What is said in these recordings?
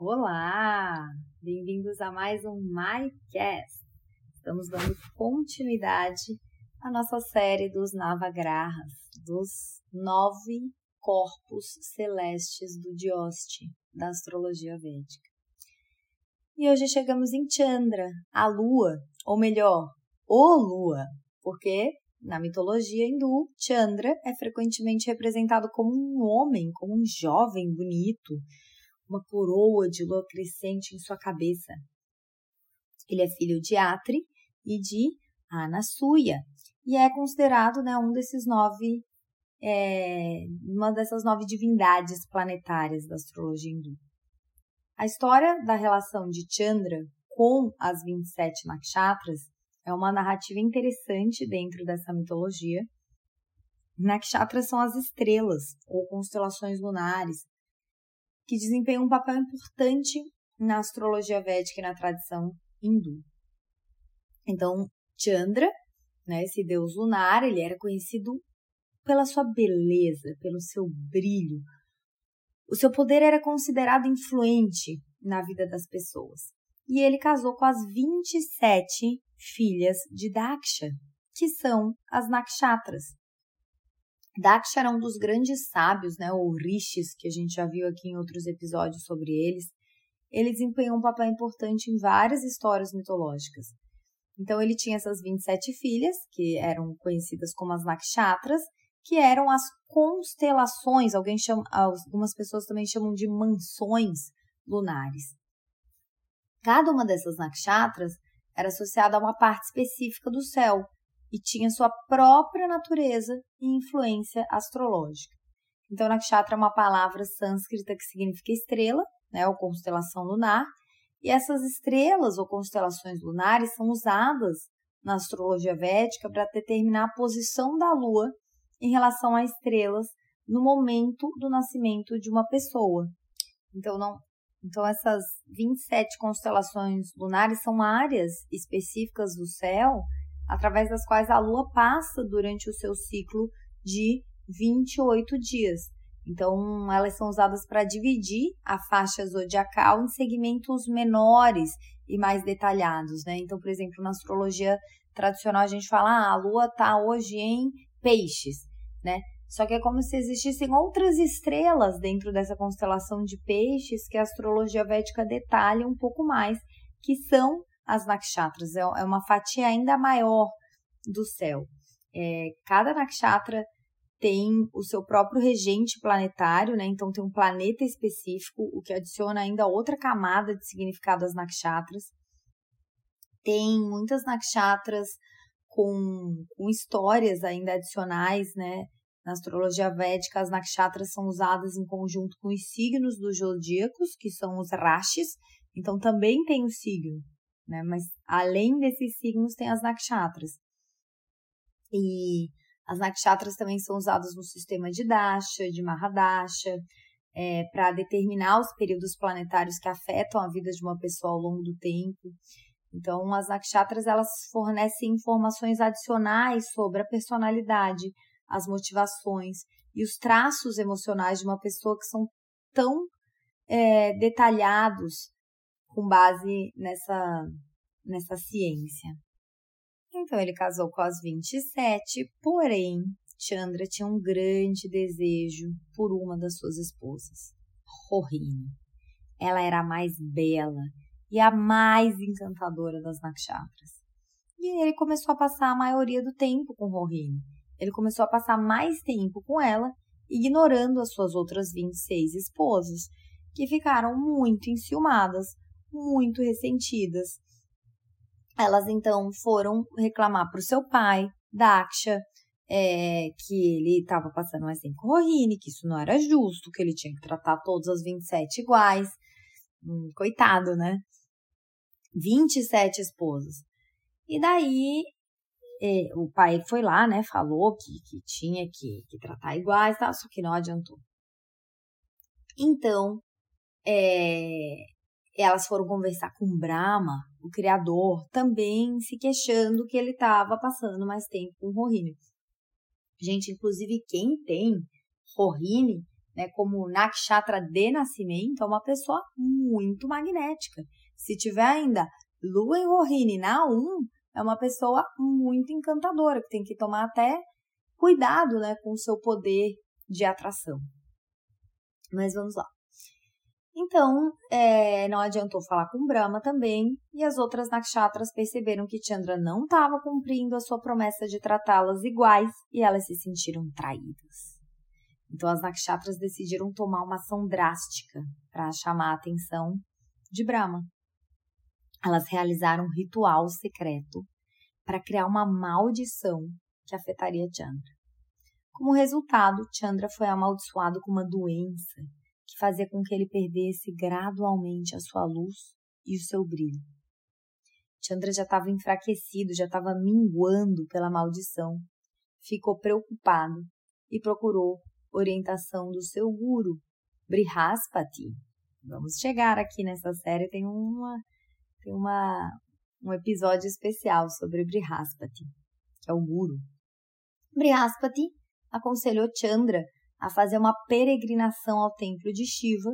Olá! Bem-vindos a mais um MyCast. Estamos dando continuidade à nossa série dos Navagrahas, dos nove corpos celestes do Dioste, da astrologia védica. E hoje chegamos em Chandra, a lua, ou melhor, o lua, porque na mitologia hindu, Chandra é frequentemente representado como um homem, como um jovem bonito, uma coroa de lua crescente em sua cabeça. Ele é filho de Atri e de Anasuya e é considerado né, um desses nove, é, uma dessas nove divindades planetárias da astrologia hindu. A história da relação de Chandra com as 27 nakshatras é uma narrativa interessante dentro dessa mitologia. Nakshatras são as estrelas ou constelações lunares que desempenham um papel importante na astrologia védica e na tradição hindu. Então, Chandra, né, esse deus lunar, ele era conhecido pela sua beleza, pelo seu brilho. O seu poder era considerado influente na vida das pessoas. E ele casou com as 27 filhas de Daksha, que são as Nakshatras. Daksha era um dos grandes sábios, né, ou rishis, que a gente já viu aqui em outros episódios sobre eles. Ele desempenhou um papel importante em várias histórias mitológicas. Então ele tinha essas 27 filhas, que eram conhecidas como as nakshatras, que eram as constelações, alguém chama, algumas pessoas também chamam de mansões lunares. Cada uma dessas nakshatras era associada a uma parte específica do céu, e tinha sua própria natureza e influência astrológica. Então, nakshatra é uma palavra sânscrita que significa estrela, né, ou constelação lunar, e essas estrelas ou constelações lunares são usadas na astrologia védica para determinar a posição da lua em relação a estrelas no momento do nascimento de uma pessoa. Então, não, então essas 27 constelações lunares são áreas específicas do céu através das quais a Lua passa durante o seu ciclo de 28 dias. Então, elas são usadas para dividir a faixa zodiacal em segmentos menores e mais detalhados, né? Então, por exemplo, na astrologia tradicional a gente fala, ah, a Lua está hoje em peixes, né? Só que é como se existissem outras estrelas dentro dessa constelação de peixes que a astrologia védica detalha um pouco mais, que são as nakshatras. É, é uma fatia ainda maior do céu. É, cada nakshatra tem o seu próprio regente planetário, né? Então tem um planeta específico, o que adiciona ainda outra camada de significado às nakshatras. Tem muitas nakshatras com, com histórias ainda adicionais, né? Na astrologia védica, as nakshatras são usadas em conjunto com os signos dos zodíacos, que são os rashis. Então também tem o signo, né? Mas além desses signos tem as nakshatras. E as nakshatras também são usadas no sistema de Dasha, de Mahadasha, é, para determinar os períodos planetários que afetam a vida de uma pessoa ao longo do tempo. Então, as nakshatras elas fornecem informações adicionais sobre a personalidade, as motivações e os traços emocionais de uma pessoa que são tão é, detalhados com base nessa, nessa ciência. Então ele casou com as 27, porém Chandra tinha um grande desejo por uma das suas esposas, Rohini. Ela era a mais bela e a mais encantadora das nakshatras. E ele começou a passar a maioria do tempo com Rohini. Ele começou a passar mais tempo com ela, ignorando as suas outras 26 esposas, que ficaram muito enciumadas muito ressentidas. Elas então foram reclamar para o seu pai, Daksha, é, que ele estava passando mais tempo com Rohini, que isso não era justo, que ele tinha que tratar todas as 27 iguais. Hum, coitado, né? 27 esposas. E daí é, o pai foi lá, né? Falou que, que tinha que, que tratar iguais, tá? só que não adiantou. Então, é, elas foram conversar com Brahma, o criador, também se queixando que ele estava passando mais tempo com Rohini. Gente, inclusive quem tem Rohini né, como nakshatra de nascimento, é uma pessoa muito magnética. Se tiver ainda lua em Rohini na 1, é uma pessoa muito encantadora, que tem que tomar até cuidado né, com o seu poder de atração. Mas vamos lá. Então, é, não adiantou falar com Brahma também, e as outras nakshatras perceberam que Chandra não estava cumprindo a sua promessa de tratá-las iguais e elas se sentiram traídas. Então, as nakshatras decidiram tomar uma ação drástica para chamar a atenção de Brahma. Elas realizaram um ritual secreto para criar uma maldição que afetaria Chandra. Como resultado, Chandra foi amaldiçoado com uma doença que fazia com que ele perdesse gradualmente a sua luz e o seu brilho. Chandra já estava enfraquecido, já estava minguando pela maldição. Ficou preocupado e procurou orientação do seu guru, Brihaspati. Vamos chegar aqui nessa série, tem uma tem uma um episódio especial sobre Brihaspati, que é o guru. Brihaspati aconselhou Chandra a fazer uma peregrinação ao templo de Shiva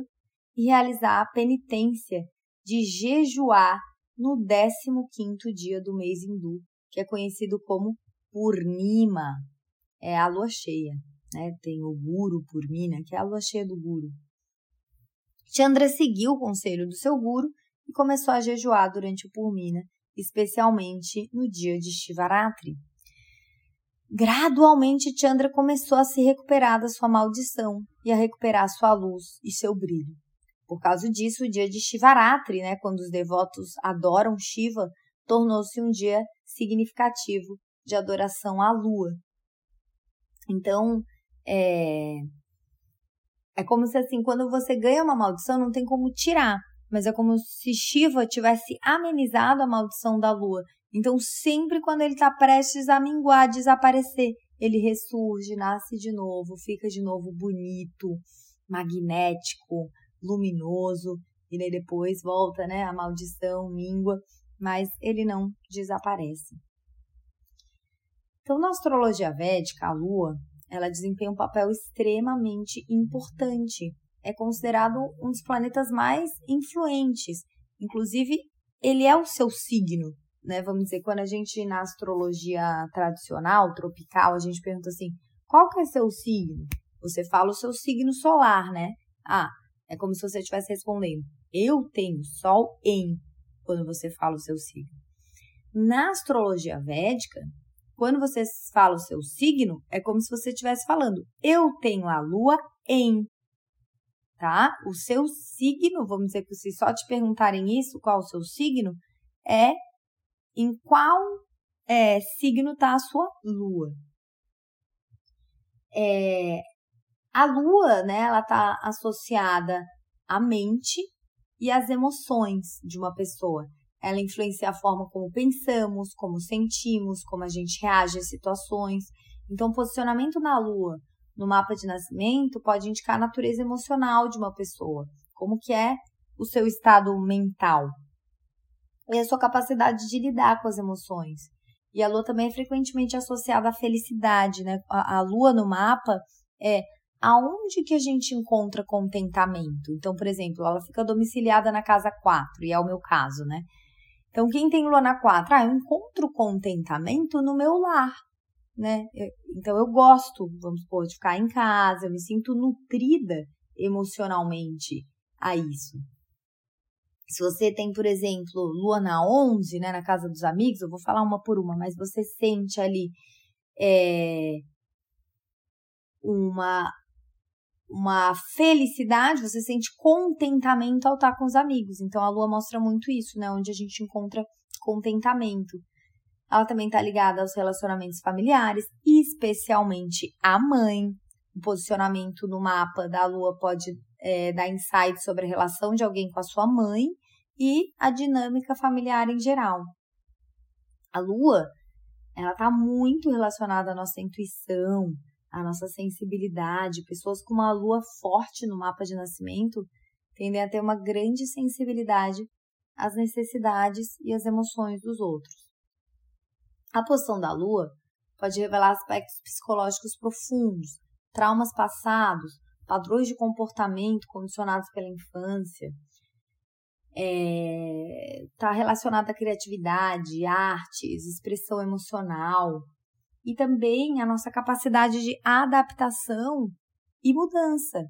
e realizar a penitência de jejuar no 15º dia do mês hindu, que é conhecido como Purnima, é a lua cheia, né? Tem o Guru Purnima, que é a lua cheia do Guru. Chandra seguiu o conselho do seu guru e começou a jejuar durante o Purnima, especialmente no dia de Shivaratri. Gradualmente, Chandra começou a se recuperar da sua maldição e a recuperar sua luz e seu brilho. Por causa disso, o dia de Shivaratri, né, quando os devotos adoram Shiva, tornou-se um dia significativo de adoração à lua. Então, é, é como se assim, quando você ganha uma maldição, não tem como tirar, mas é como se Shiva tivesse amenizado a maldição da lua então, sempre quando ele está prestes a minguar, desaparecer, ele ressurge, nasce de novo, fica de novo bonito, magnético, luminoso, e daí depois volta, né? A maldição, mingua, mas ele não desaparece. Então, na astrologia védica, a Lua, ela desempenha um papel extremamente importante. É considerado um dos planetas mais influentes. Inclusive, ele é o seu signo né? Vamos dizer, quando a gente na astrologia tradicional, tropical, a gente pergunta assim: qual que é seu signo? Você fala o seu signo solar, né? Ah, é como se você estivesse respondendo: eu tenho Sol em, quando você fala o seu signo. Na astrologia védica, quando você fala o seu signo, é como se você estivesse falando: eu tenho a Lua em. Tá? O seu signo, vamos dizer que se só te perguntarem isso, qual o seu signo, é em qual é, signo está a sua lua. É, a lua, né, ela está associada à mente e às emoções de uma pessoa. Ela influencia a forma como pensamos, como sentimos, como a gente reage às situações. Então, posicionamento na lua no mapa de nascimento pode indicar a natureza emocional de uma pessoa, como que é o seu estado mental, e a sua capacidade de lidar com as emoções. E a lua também é frequentemente associada à felicidade, né? A, a lua no mapa é aonde que a gente encontra contentamento. Então, por exemplo, ela fica domiciliada na casa 4, e é o meu caso, né? Então, quem tem lua na 4, ah, eu encontro contentamento no meu lar, né? Então, eu gosto, vamos supor, de ficar em casa, eu me sinto nutrida emocionalmente a isso. Se você tem, por exemplo, lua na 11, né, na casa dos amigos, eu vou falar uma por uma, mas você sente ali é, uma, uma felicidade, você sente contentamento ao estar com os amigos. Então a lua mostra muito isso, né, onde a gente encontra contentamento. Ela também está ligada aos relacionamentos familiares, especialmente a mãe. O posicionamento no mapa da lua pode é, dar insight sobre a relação de alguém com a sua mãe e a dinâmica familiar em geral. A lua, ela está muito relacionada à nossa intuição, à nossa sensibilidade. Pessoas com uma lua forte no mapa de nascimento tendem a ter uma grande sensibilidade às necessidades e às emoções dos outros. A posição da lua pode revelar aspectos psicológicos profundos, traumas passados, padrões de comportamento condicionados pela infância. Está é, tá relacionado à criatividade, artes, expressão emocional e também a nossa capacidade de adaptação e mudança.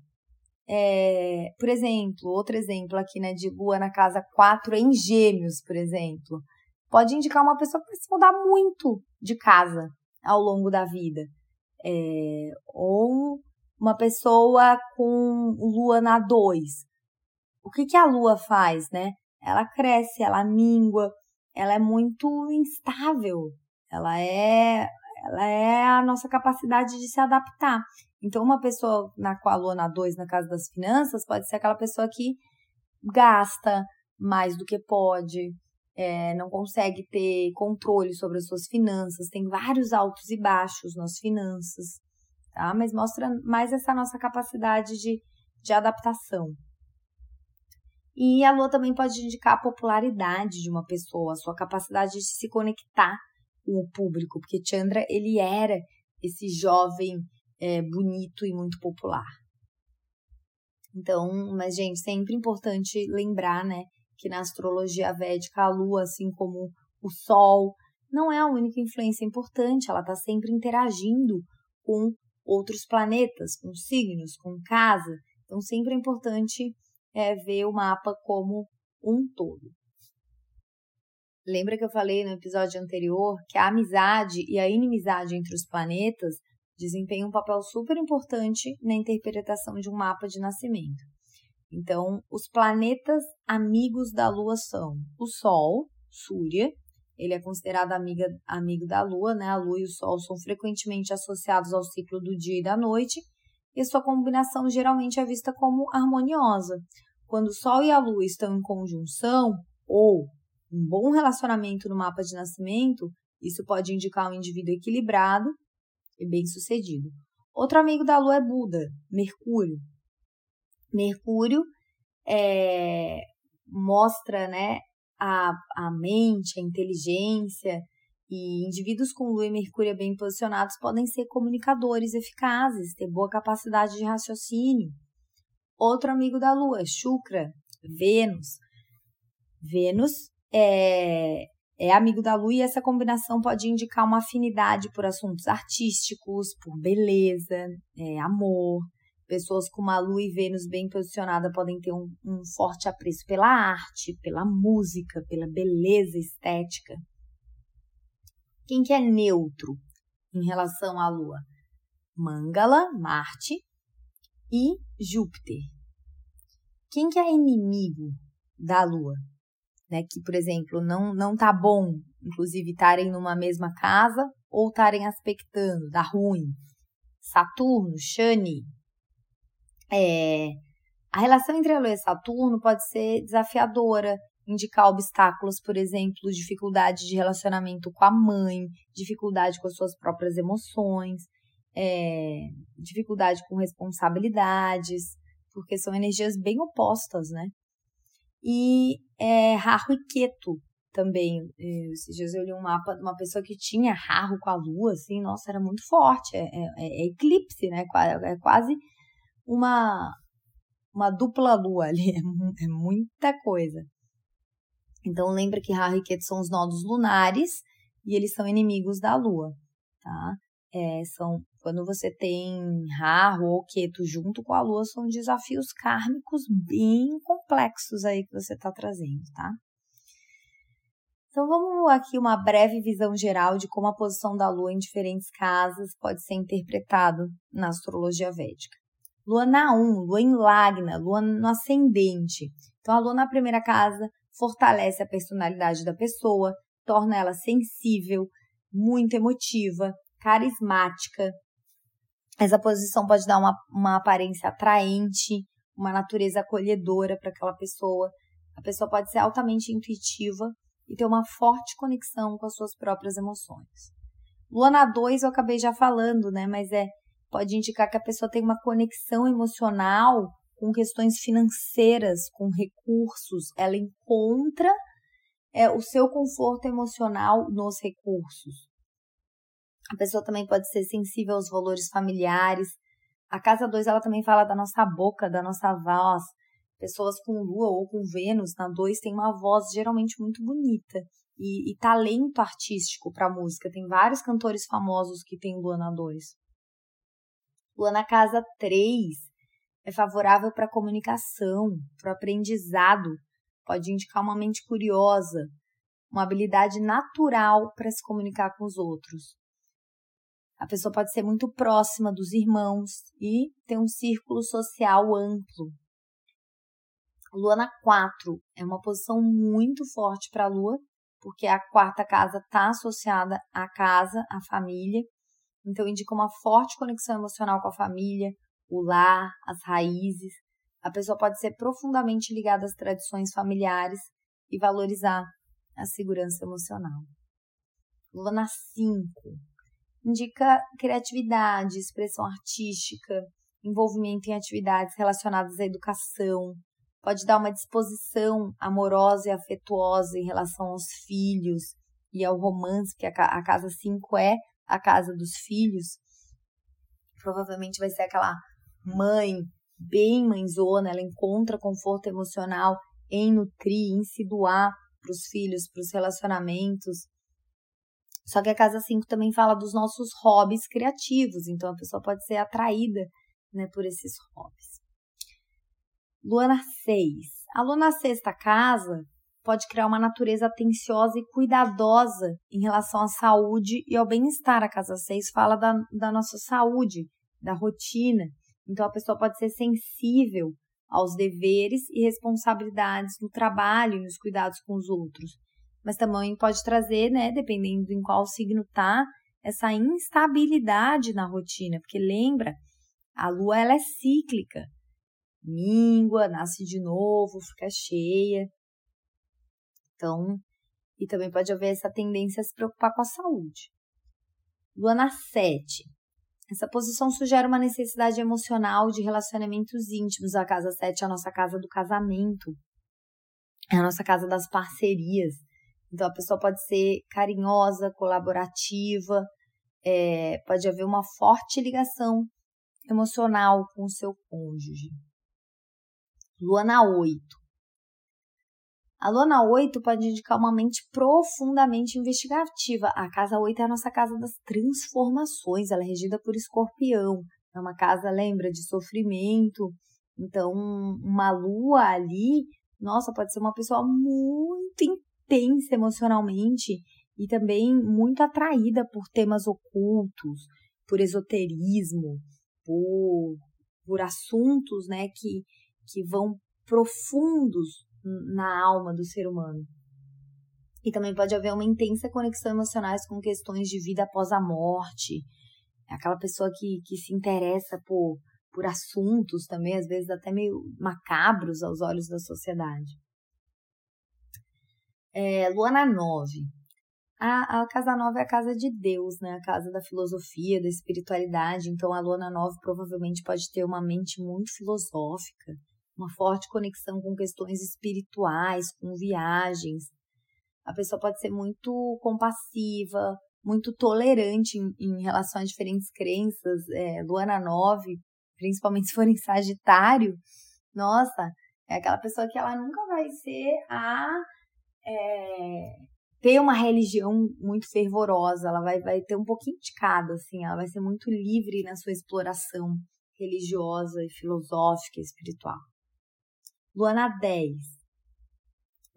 É, por exemplo, outro exemplo aqui, né, de Lua na casa 4 em Gêmeos, por exemplo, pode indicar uma pessoa que vai se mudar muito de casa ao longo da vida. É, ou uma pessoa com Lua na 2. O que, que a Lua faz, né? Ela cresce, ela mingua, ela é muito instável, ela é, ela é a nossa capacidade de se adaptar. Então, uma pessoa na qual a Lua na 2, na casa das finanças, pode ser aquela pessoa que gasta mais do que pode, é, não consegue ter controle sobre as suas finanças, tem vários altos e baixos nas finanças, tá? Mas mostra mais essa nossa capacidade de, de adaptação. E a lua também pode indicar a popularidade de uma pessoa, a sua capacidade de se conectar com o público, porque Chandra, ele era esse jovem é, bonito e muito popular. Então, mas gente, sempre importante lembrar, né, que na astrologia védica a lua, assim como o sol, não é a única influência importante, ela está sempre interagindo com outros planetas, com signos, com casa. Então, sempre é importante é, ver o mapa como um todo. Lembra que eu falei no episódio anterior que a amizade e a inimizade entre os planetas desempenham um papel super importante na interpretação de um mapa de nascimento. Então, os planetas amigos da Lua são o Sol, Súria, ele é considerado amiga, amigo da Lua, né? A Lua e o Sol são frequentemente associados ao ciclo do dia e da noite, e sua combinação geralmente é vista como harmoniosa. Quando o Sol e a Lua estão em conjunção, ou um bom relacionamento no mapa de nascimento, isso pode indicar um indivíduo equilibrado e bem-sucedido. Outro amigo da Lua é Buda, Mercúrio. Mercúrio é, mostra né, a, a mente, a inteligência, e indivíduos com Lua e Mercúrio bem posicionados podem ser comunicadores eficazes, ter boa capacidade de raciocínio. Outro amigo da Lua, Shukra, Vênus. Vênus é, é amigo da Lua e essa combinação pode indicar uma afinidade por assuntos artísticos, por beleza, é, amor, Pessoas com uma Lua e Vênus bem posicionada podem ter um, um forte apreço pela arte, pela música, pela beleza estética. Quem que é neutro em relação à Lua? Mangala, Marte e Júpiter. Quem que é inimigo da Lua? Né, que, por exemplo, não, não tá bom, inclusive, estarem numa mesma casa ou estarem aspectando, dá ruim. Saturno, Shani, é, a relação entre a Lua e Saturno pode ser desafiadora, indicar obstáculos, por exemplo, dificuldade de relacionamento com a mãe, dificuldade com as suas próprias emoções, é, dificuldade com responsabilidades, porque são energias bem opostas, né? E é, Rahu e Keto também. É, esses dias eu li um mapa de uma pessoa que tinha Rahu com a Lua, assim, nossa, era muito forte. É, é, é eclipse, né? É quase uma, uma dupla lua ali, é, é muita coisa. Então lembra que Ra e Ketu são os nodos lunares e eles são inimigos da lua, tá? É, são quando você tem Ra ou Ketu junto com a lua, são desafios kármicos bem complexos aí que você está trazendo, tá? Então vamos aqui uma breve visão geral de como a posição da lua em diferentes casas pode ser interpretado na astrologia védica. Lua na 1, lua em Lagna, lua no ascendente. Então, a lua na primeira casa fortalece a personalidade da pessoa, torna ela sensível, muito emotiva, carismática. Essa posição pode dar uma, uma aparência atraente, uma natureza acolhedora para aquela pessoa. A pessoa pode ser altamente intuitiva e ter uma forte conexão com as suas próprias emoções. Lua na 2 eu acabei já falando, né? Mas é pode indicar que a pessoa tem uma conexão emocional com questões financeiras, com recursos. Ela encontra é, o seu conforto emocional nos recursos. A pessoa também pode ser sensível aos valores familiares, A casa 2 ela também fala da nossa boca, da nossa voz. Pessoas com lua ou com Vênus na 2 tem uma voz geralmente muito bonita e, e talento artístico para música. Tem vários cantores famosos que têm lua na 2. Lua na casa 3 é favorável para comunicação, para aprendizado, pode indicar uma mente curiosa, uma habilidade natural para se comunicar com os outros. A pessoa pode ser muito próxima dos irmãos e ter um círculo social amplo. Lua na 4 é uma posição muito forte para a Lua, porque a quarta casa está associada à casa, à família. Então, indica uma forte conexão emocional com a família, o lar, as raízes. A pessoa pode ser profundamente ligada às tradições familiares e valorizar a segurança emocional. Lua na 5 indica criatividade, expressão artística, envolvimento em atividades relacionadas à educação, pode dar uma disposição amorosa e afetuosa em relação aos filhos e ao romance, que a casa 5 é a casa dos filhos. Provavelmente vai ser aquela mãe bem mãezona, ela encontra conforto emocional em nutrir, em se doar para os filhos, para os relacionamentos. Só que a casa 5 também fala dos nossos hobbies criativos, então a pessoa pode ser atraída né, por esses hobbies. Lua na 6. A lua na sexta casa pode criar uma natureza atenciosa e cuidadosa em relação à saúde e ao bem-estar. A casa 6 fala da, da nossa saúde, da rotina. Então a pessoa pode ser sensível aos deveres e responsabilidades no trabalho e nos cuidados com os outros mas também pode trazer, né, dependendo em qual signo tá, essa instabilidade na rotina, porque lembra, a lua ela é cíclica. Mingua, nasce de novo, fica cheia. Então, e também pode haver essa tendência a se preocupar com a saúde. Lua na 7. Essa posição sugere uma necessidade emocional de relacionamentos íntimos. A casa 7 é a nossa casa do casamento, é a nossa casa das parcerias. Então, a pessoa pode ser carinhosa, colaborativa, é, pode haver uma forte ligação emocional com o seu cônjuge. Lua na 8. A lua na 8 pode indicar uma mente profundamente investigativa. A casa 8 é a nossa casa das transformações, ela é regida por escorpião. É uma casa, lembra, de sofrimento. Então, uma lua ali, nossa, pode ser uma pessoa muito tensa emocionalmente e também muito atraída por temas ocultos, por esoterismo, por, por assuntos né, que, que vão profundos na alma do ser humano. E também pode haver uma intensa conexão emocional com questões de vida após a morte. É aquela pessoa que, que se interessa por, por assuntos também, às vezes até meio macabros aos olhos da sociedade. É, Luana 9. A, a casa 9 é a casa de Deus, né? A casa da filosofia, da espiritualidade. Então, a Luana 9 provavelmente pode ter uma mente muito filosófica, uma forte conexão com questões espirituais, com viagens. A pessoa pode ser muito compassiva, muito tolerante em, em relação a diferentes crenças. É, Luana 9, principalmente se for em Sagitário, nossa, é aquela pessoa que ela nunca vai ser a é, ter uma religião muito fervorosa, ela vai, vai ter um pouquinho de cada, assim, ela vai ser muito livre na sua exploração religiosa e filosófica e espiritual. Luana 10.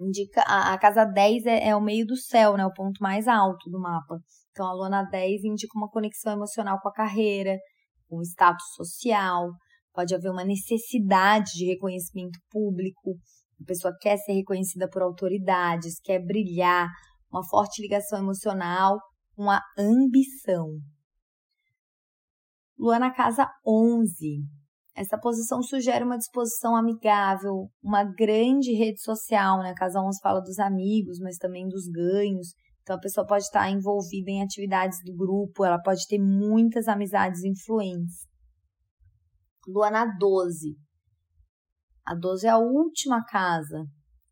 Indica, a, a casa 10 é, é, o meio do céu, né, o ponto mais alto do mapa. Então, a Luana 10 indica uma conexão emocional com a carreira, com o status social, pode haver uma necessidade de reconhecimento público, a pessoa quer ser reconhecida por autoridades, quer brilhar, uma forte ligação emocional, uma ambição. Lua na casa 11. Essa posição sugere uma disposição amigável, uma grande rede social, né? Casa 11 fala dos amigos, mas também dos ganhos. Então a pessoa pode estar envolvida em atividades do grupo, ela pode ter muitas amizades influentes. Lua na 12. A 12 é a última casa,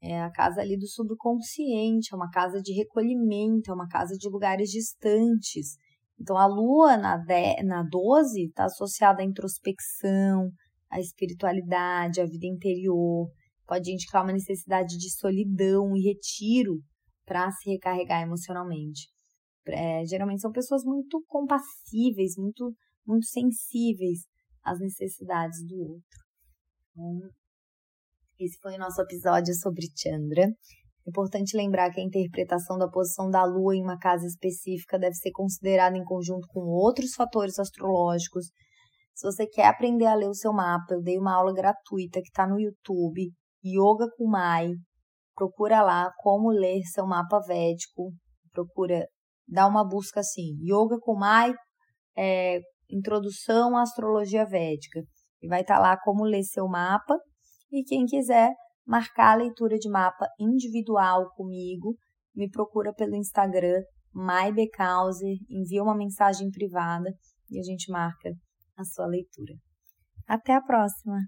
é a casa ali do subconsciente, é uma casa de recolhimento, é uma casa de lugares distantes. Então, a lua na, de, na 12 está associada à introspecção, à espiritualidade, à vida interior. Pode indicar uma necessidade de solidão e retiro para se recarregar emocionalmente. É, geralmente são pessoas muito compassíveis, muito, muito sensíveis às necessidades do outro. Então, esse foi o nosso episódio sobre Chandra. Importante lembrar que a interpretação da posição da Lua em uma casa específica deve ser considerada em conjunto com outros fatores astrológicos. Se você quer aprender a ler o seu mapa, eu dei uma aula gratuita que está no YouTube, Yoga Kumai. Procura lá como ler seu mapa védico. Procura dar uma busca assim, Yoga Kumai, é, Introdução à Astrologia Védica. E vai estar tá lá como ler seu mapa. E quem quiser marcar a leitura de mapa individual comigo, me procura pelo Instagram, MyBecauser, envia uma mensagem privada e a gente marca a sua leitura. Até a próxima!